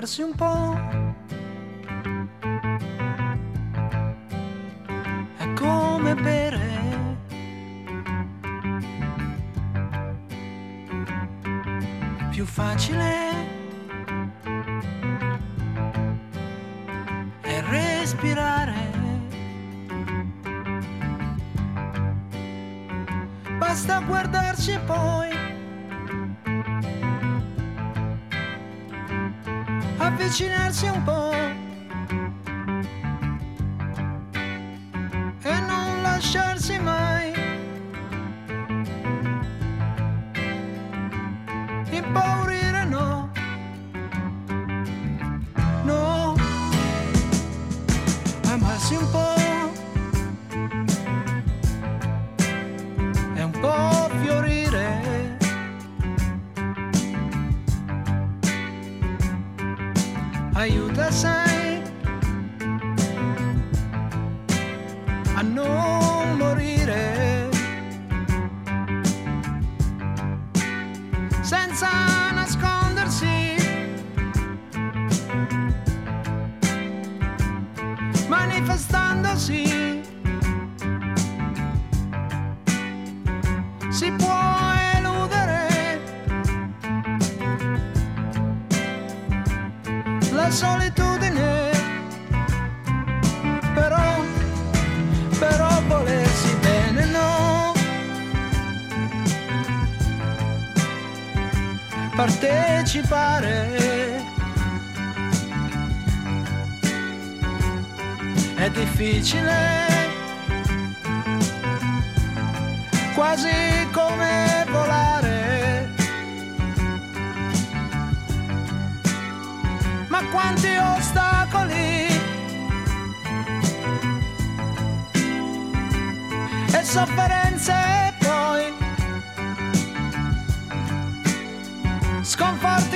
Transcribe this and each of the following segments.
fermarsi un po' difficile, quasi come volare. Ma quanti ostacoli! E sofferenze poi, sconforti.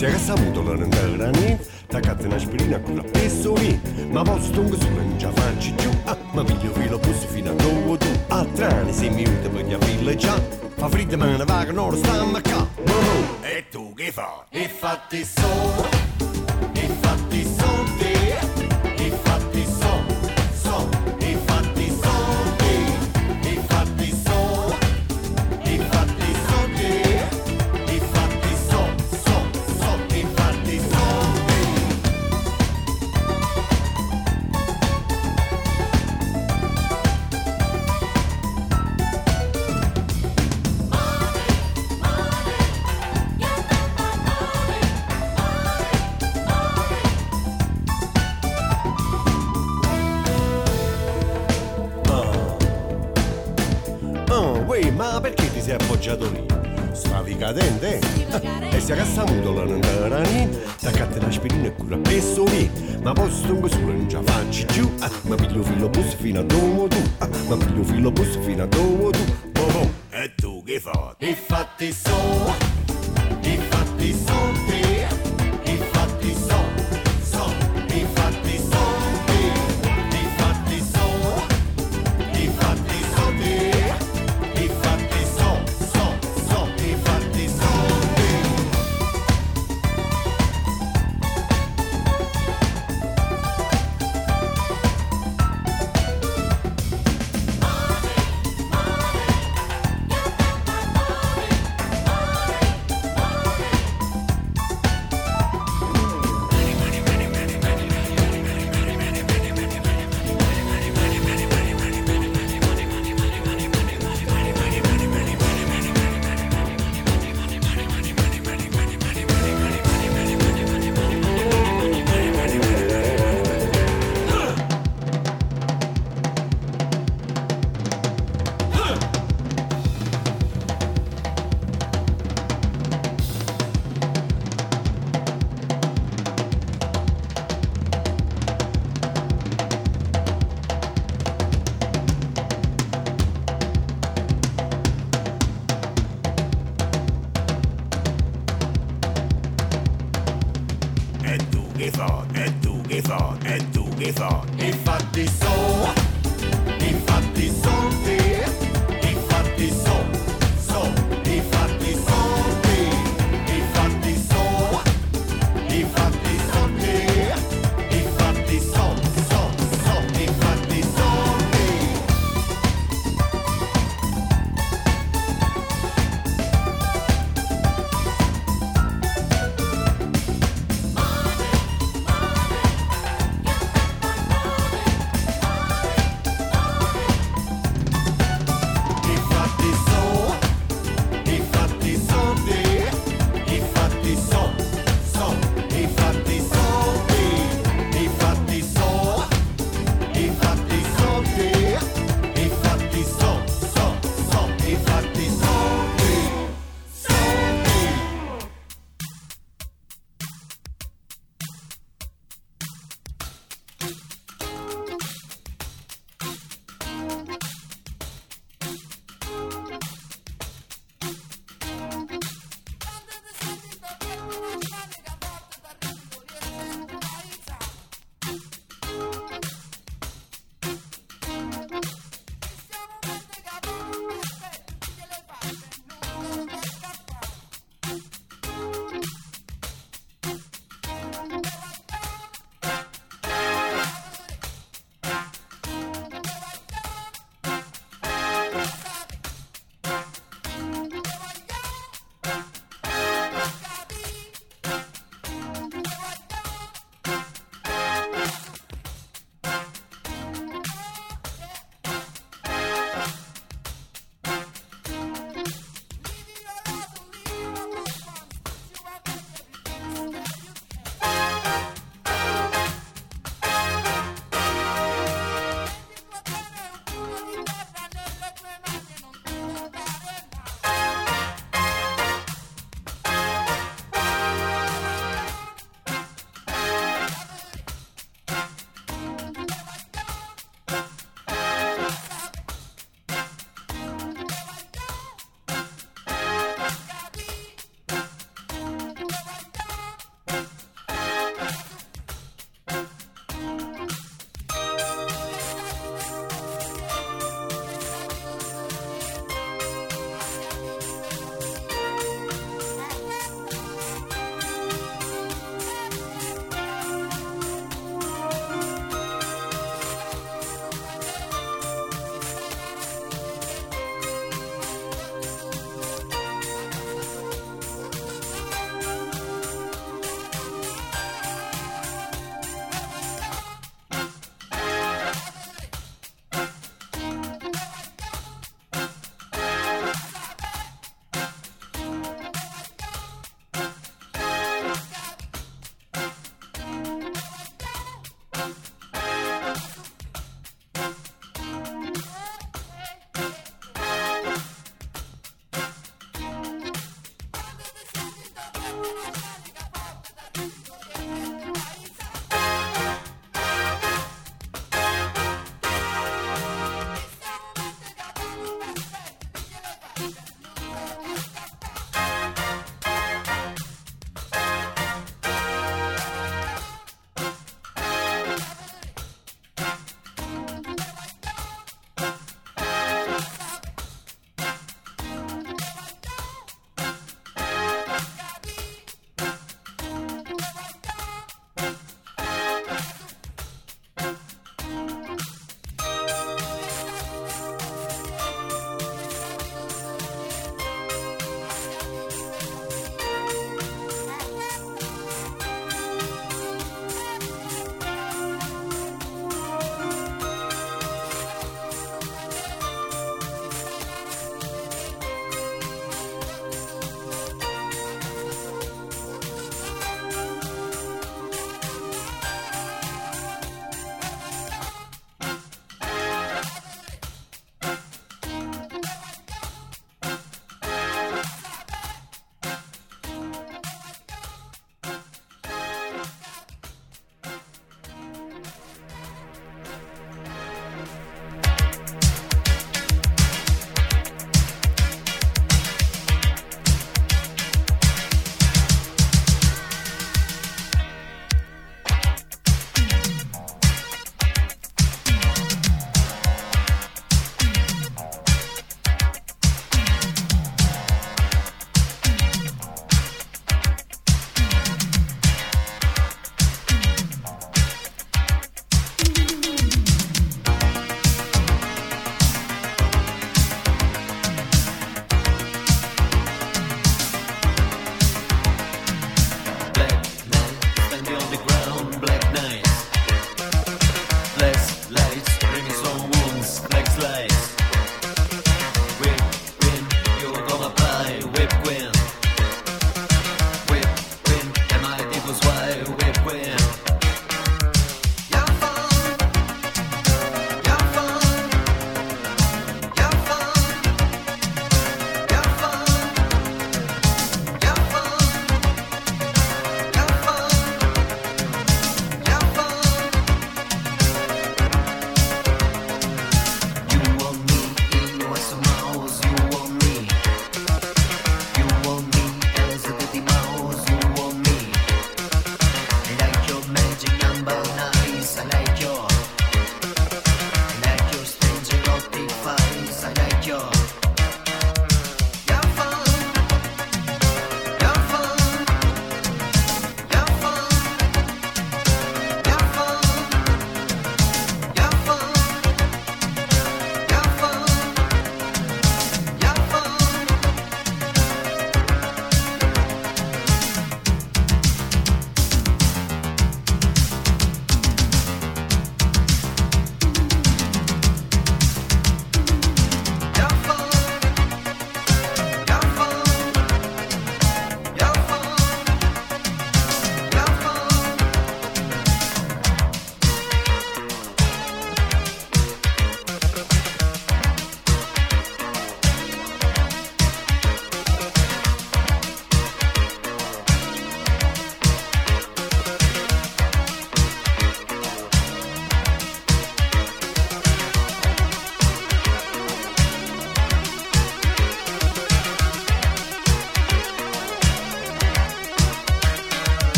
Sierra Samudolarında dipende. E se cassamutola non tarani, staccate eh. l'aspirina e cura pesso lì. Eh. Ma posto un solo non ce la faccio giù, eh. Ma piglio filo bus fino a domo tu. Ma piglio filo bus fino a domo tu. Oh, oh. E tu che fai? Infatti so, infatti so.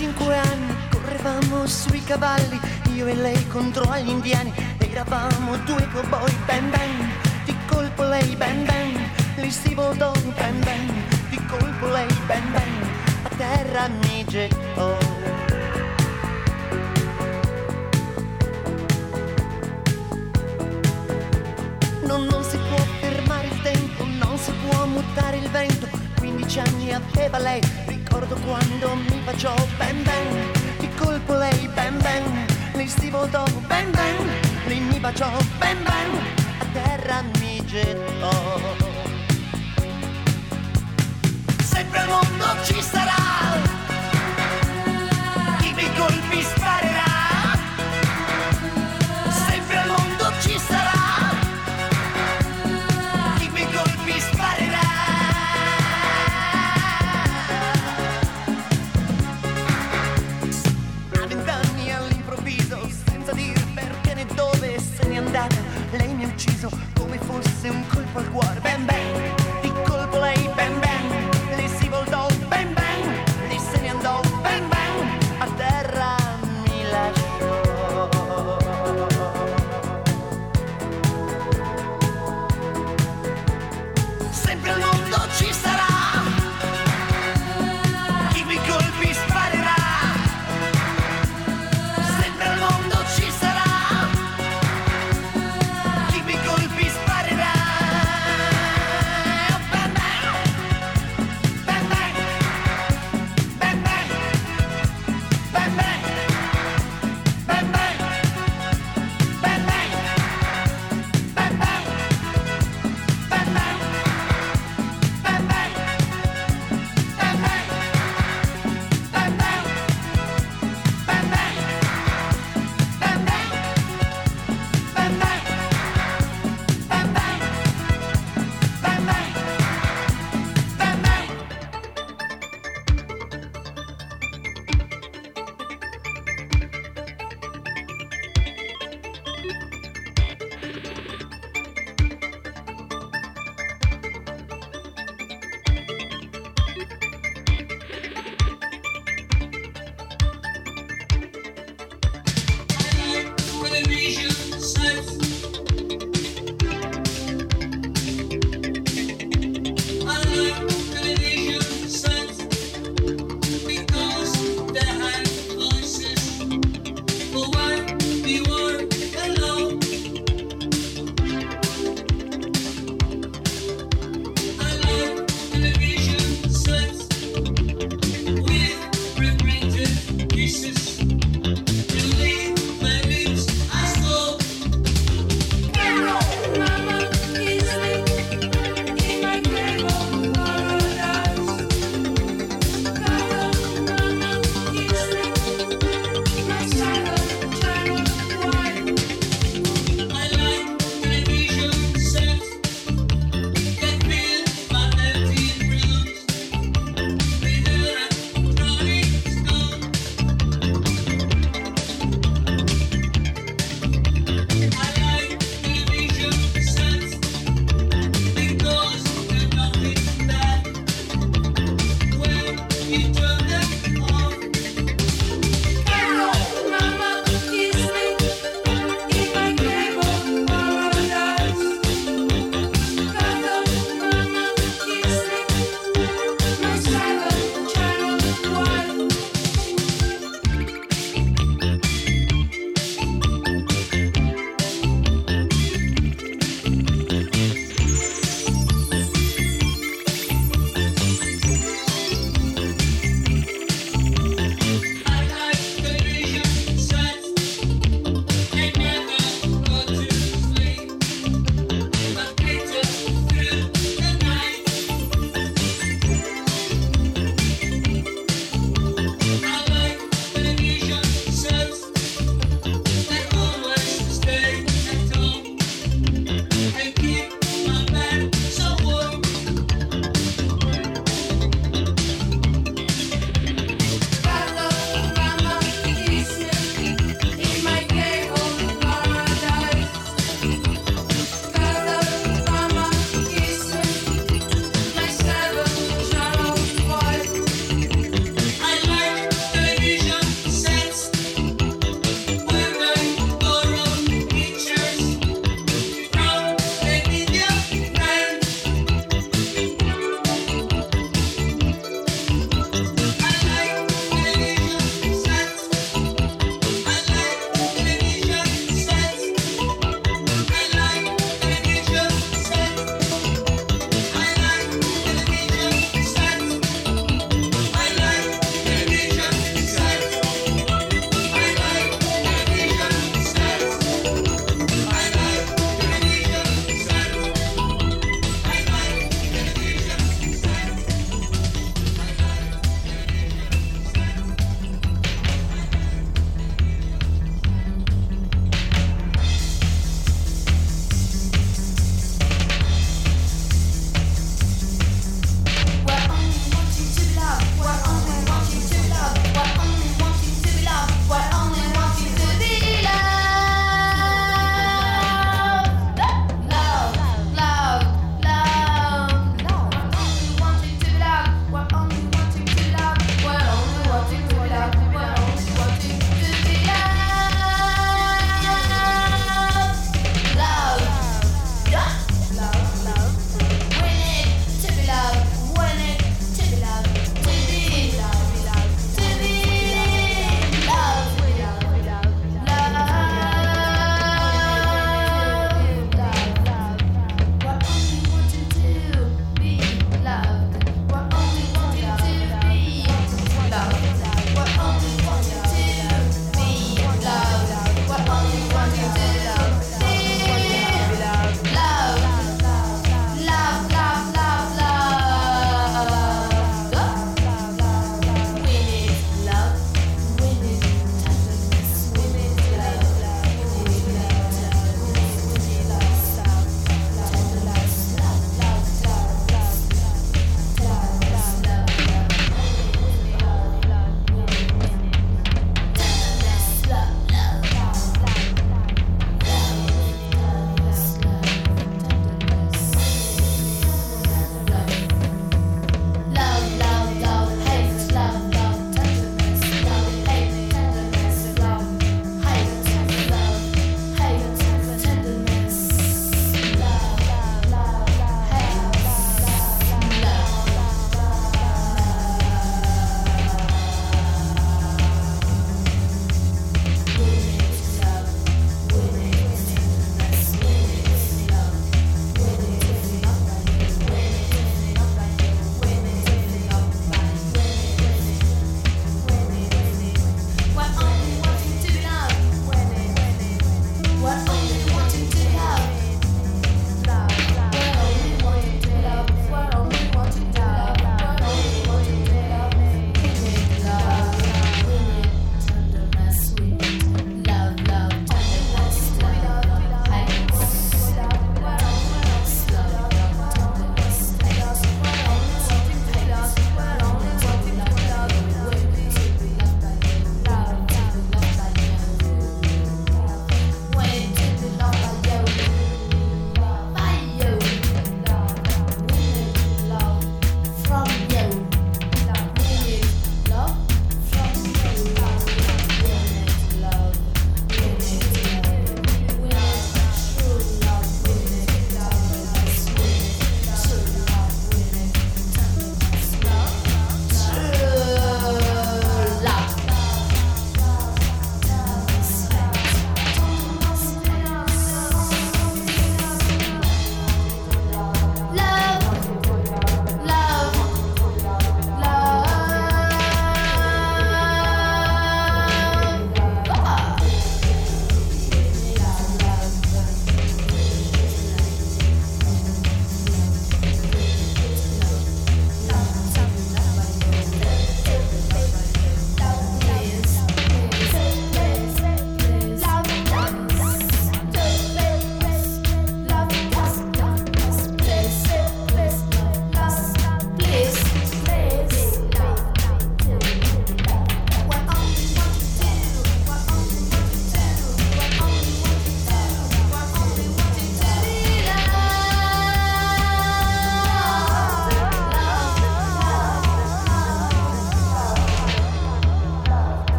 cinque anni correvamo sui cavalli, io e lei contro agli indiani, eravamo due cowboy, ben ben, di colpo lei, ben ben, li si voltò, ben ben, di colpo lei, ben ben, a terra mi gettò. Non, non si può fermare il tempo, non si può mutare il vento, 15 anni aveva lei, ricordo quando mi baciò ben ben, di colpo lei ben ben, lei si votò ben ben, lei mi baciò ben ben, a terra mi gettò. Sempre il mondo ci sarà, chi mi colpi spara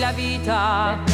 la vita.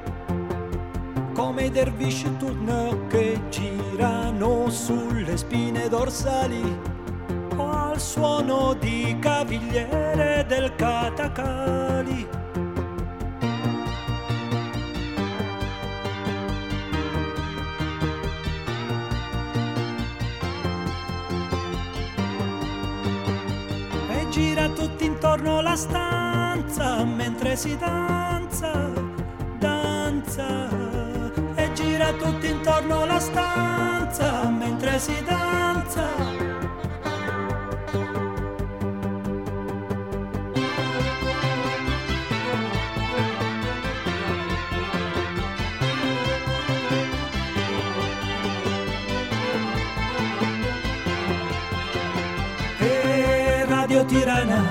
come i dervisci turno che girano sulle spine dorsali al suono di cavigliere del catacali. E gira tutti intorno la stanza mentre si danza, danza. Gira intorno la stanza mentre si danza. Radio Tirana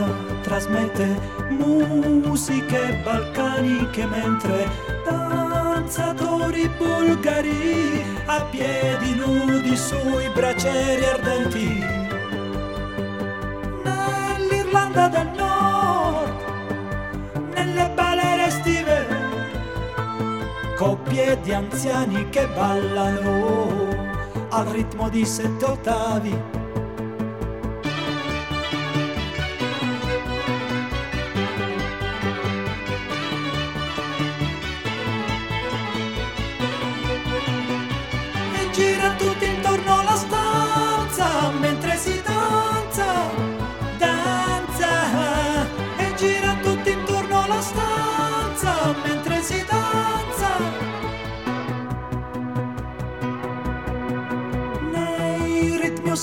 trasmette musiche balcaniche mentre danzatori bulgari a piedi nudi sui bracieri ardenti. Nell'Irlanda del Nord, nelle balere estive, coppie di anziani che ballano al ritmo di sette ottavi.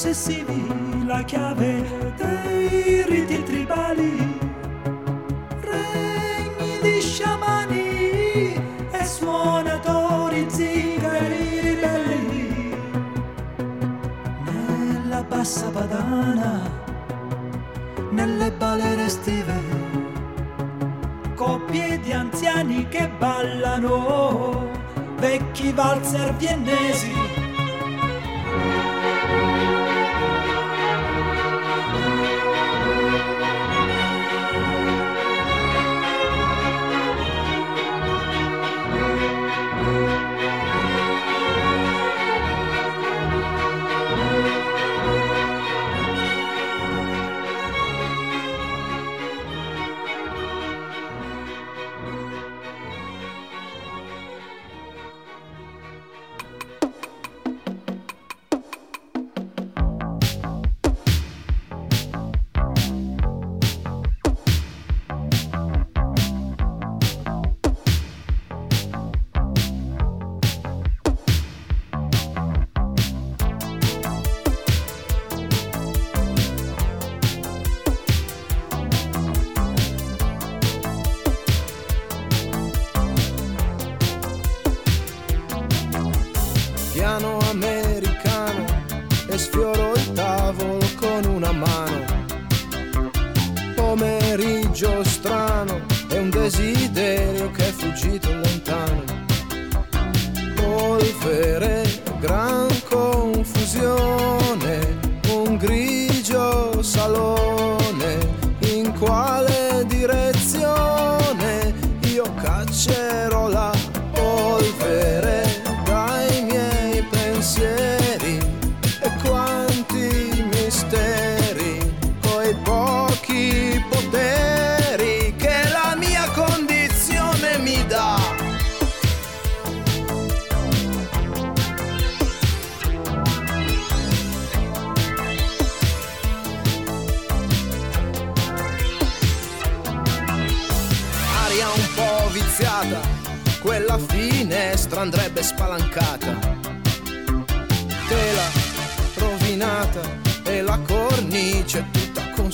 possessivi la chiave dei riti tribali, regni di sciamani e suonatori zingari ribelli. Nella bassa padana, nelle balere estive, coppie di anziani che ballano, vecchi valzer viennesi.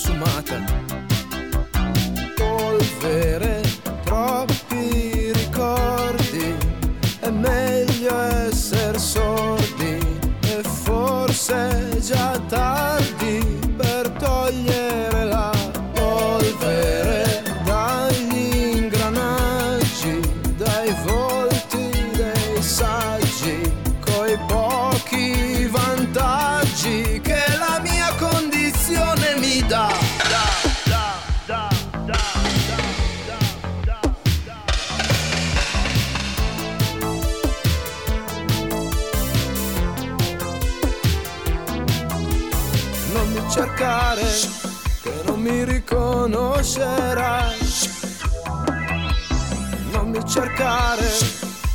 consumata. Polvere conoscerai. Non mi cercare,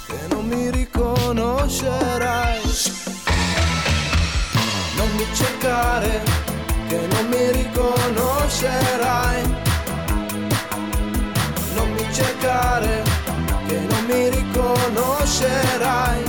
che non mi riconoscerai. Non mi cercare, che non mi riconoscerai. Non mi cercare, che non mi riconoscerai.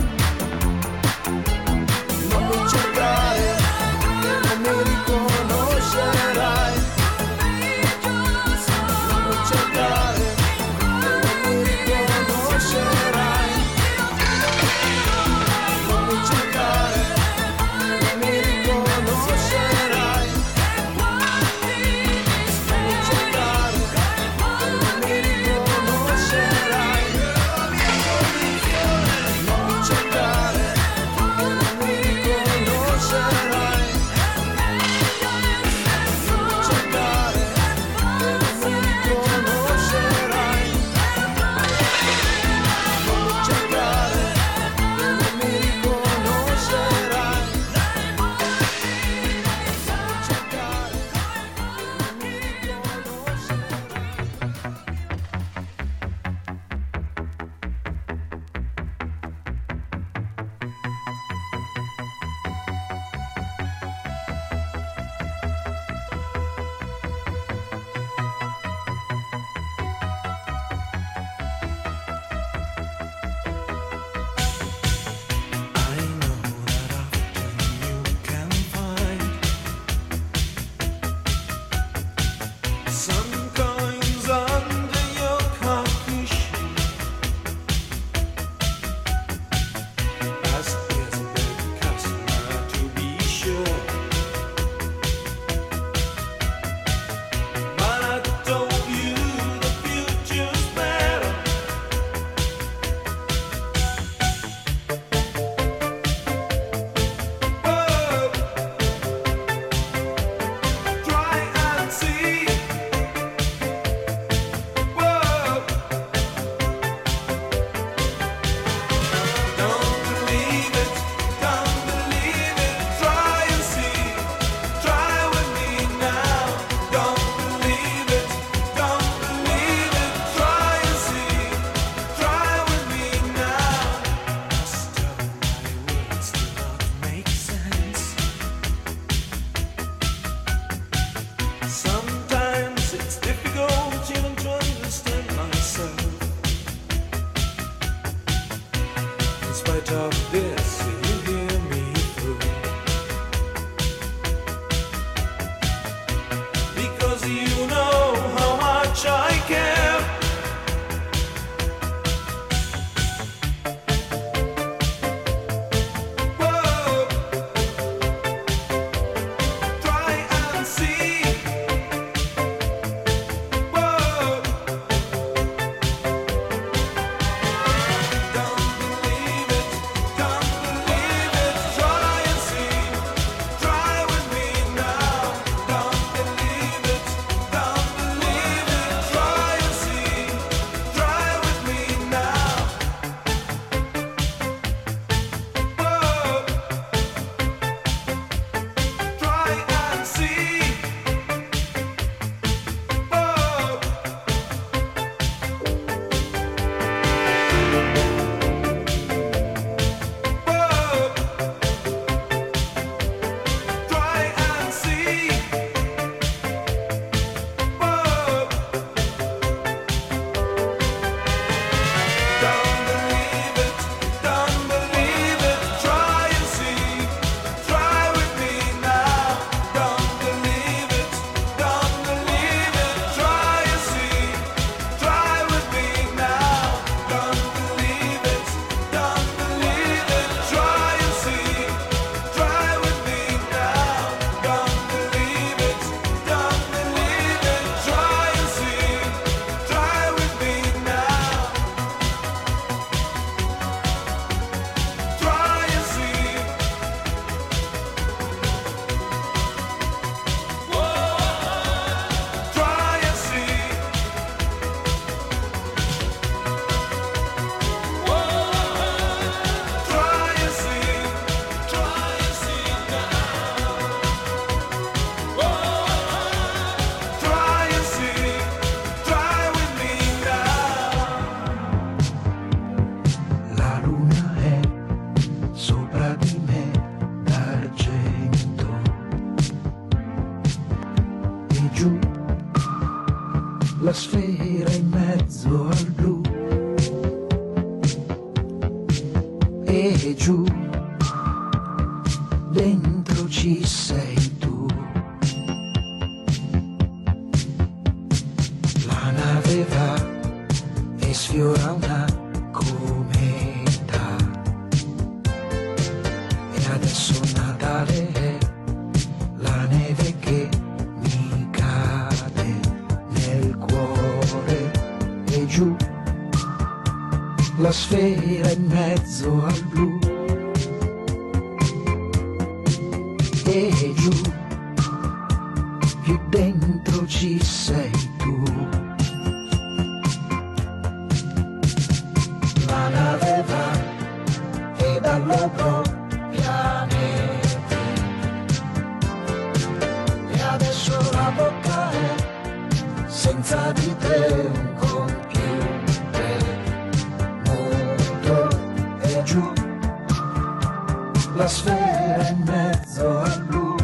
la sfera in mezzo al blu.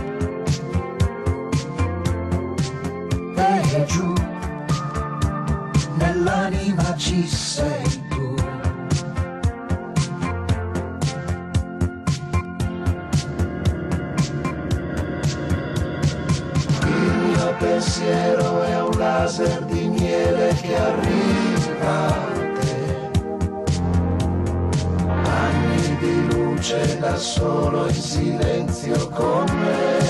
E giù, nell'anima ci sei tu. Il mio pensiero è un laser di da solo in silenzio con me.